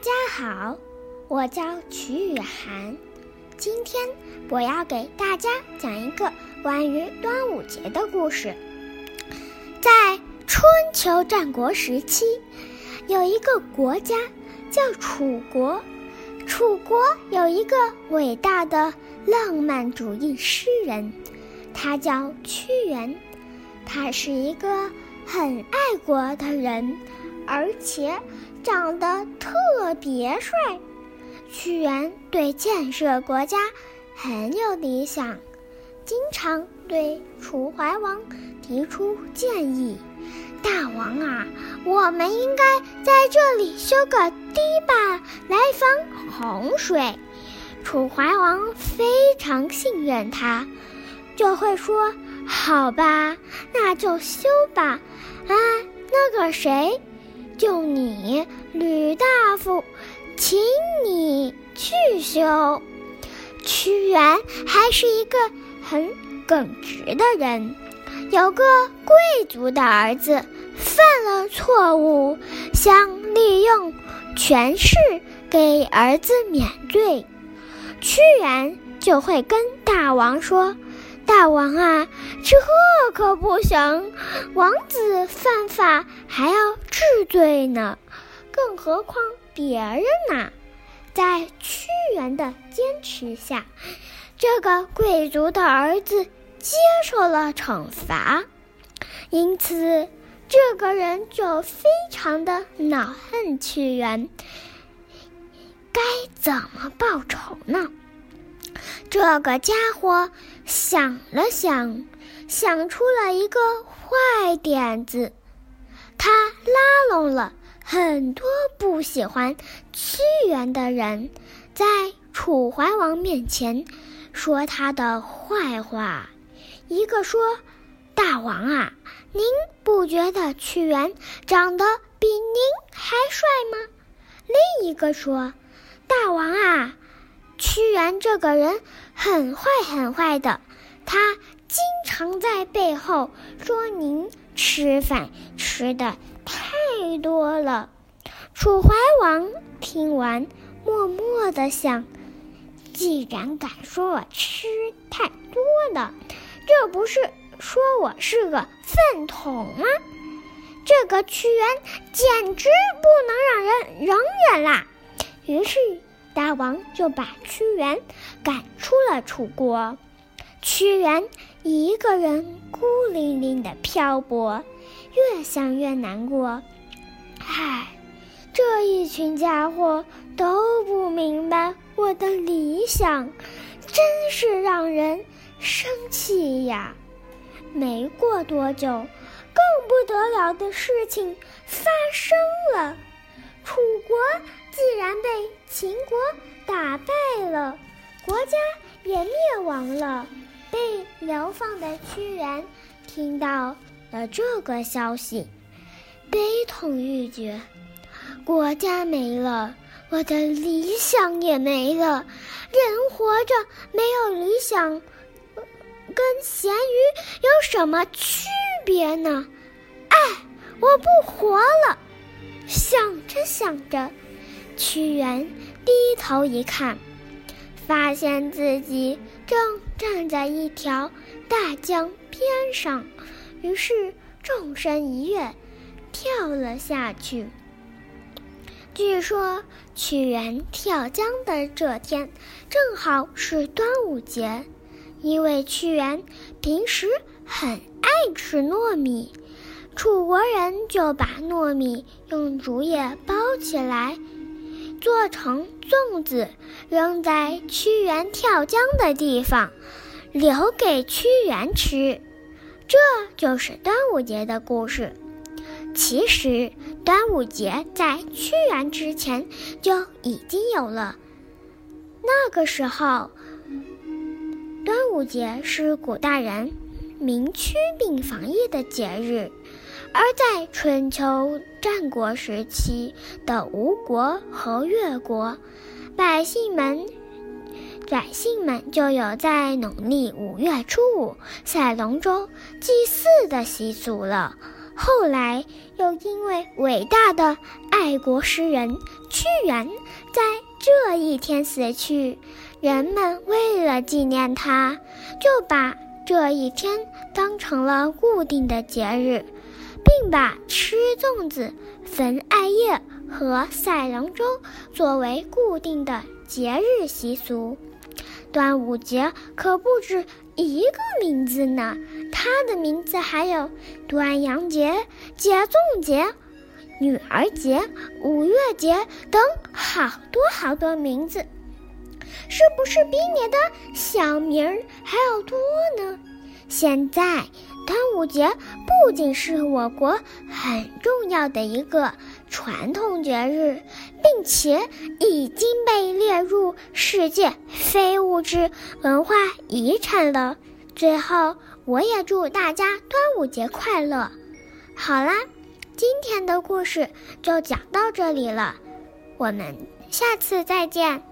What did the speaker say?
家好，我叫曲雨涵。今天我要给大家讲一个关于端午节的故事。在春秋战国时期，有一个国家叫楚国。楚国有一个伟大的浪漫主义诗人，他叫屈原。他是一个很爱国的人，而且。长得特别帅，屈原对建设国家很有理想，经常对楚怀王提出建议：“大王啊，我们应该在这里修个堤坝来防洪水。”楚怀王非常信任他，就会说：“好吧，那就修吧。”啊，那个谁？就你，吕大夫，请你去修。屈原还是一个很耿直的人。有个贵族的儿子犯了错误，想利用权势给儿子免罪，屈原就会跟大王说。大王啊，这可不行！王子犯法还要治罪呢，更何况别人呢？在屈原的坚持下，这个贵族的儿子接受了惩罚，因此这个人就非常的恼恨屈原。该怎么报仇呢？这个家伙想了想，想出了一个坏点子。他拉拢了很多不喜欢屈原的人，在楚怀王面前说他的坏话。一个说：“大王啊，您不觉得屈原长得比您还帅吗？”另一个说：“大王啊。”屈原这个人很坏很坏的，他经常在背后说您吃饭吃的太多了。楚怀王听完，默默的想：既然敢说我吃太多了，这不是说我是个饭桶吗？这个屈原简直不能让人容忍啦！于是。大王就把屈原赶出了楚国，屈原一个人孤零零的漂泊，越想越难过。唉，这一群家伙都不明白我的理想，真是让人生气呀！没过多久，更不得了的事情发生了，国家也灭亡了。被流放的屈原听到了这个消息，悲痛欲绝。国家没了，我的理想也没了。人活着没有理想，跟咸鱼有什么区别呢？哎，我不活了！想着想着。屈原低头一看，发现自己正站在一条大江边上，于是纵身一跃，跳了下去。据说屈原跳江的这天正好是端午节，因为屈原平时很爱吃糯米，楚国人就把糯米用竹叶包起来。做成粽子，扔在屈原跳江的地方，留给屈原吃。这就是端午节的故事。其实，端午节在屈原之前就已经有了。那个时候，端午节是古代人明驱病防疫的节日。而在春秋战国时期的吴国和越国，百姓们百姓们就有在农历五月初五赛龙舟祭祀的习俗了。后来又因为伟大的爱国诗人屈原在这一天死去，人们为了纪念他，就把这一天当成了固定的节日，并把吃粽子、焚艾叶和赛龙舟作为固定的节日习俗。端午节可不止一个名字呢，它的名字还有端阳节、节粽节、女儿节、五月节等好多好多名字，是不是比你的小名儿还要多呢？现在，端午节不仅是我国很重要的一个。传统节日，并且已经被列入世界非物质文化遗产了。最后，我也祝大家端午节快乐！好啦，今天的故事就讲到这里了，我们下次再见。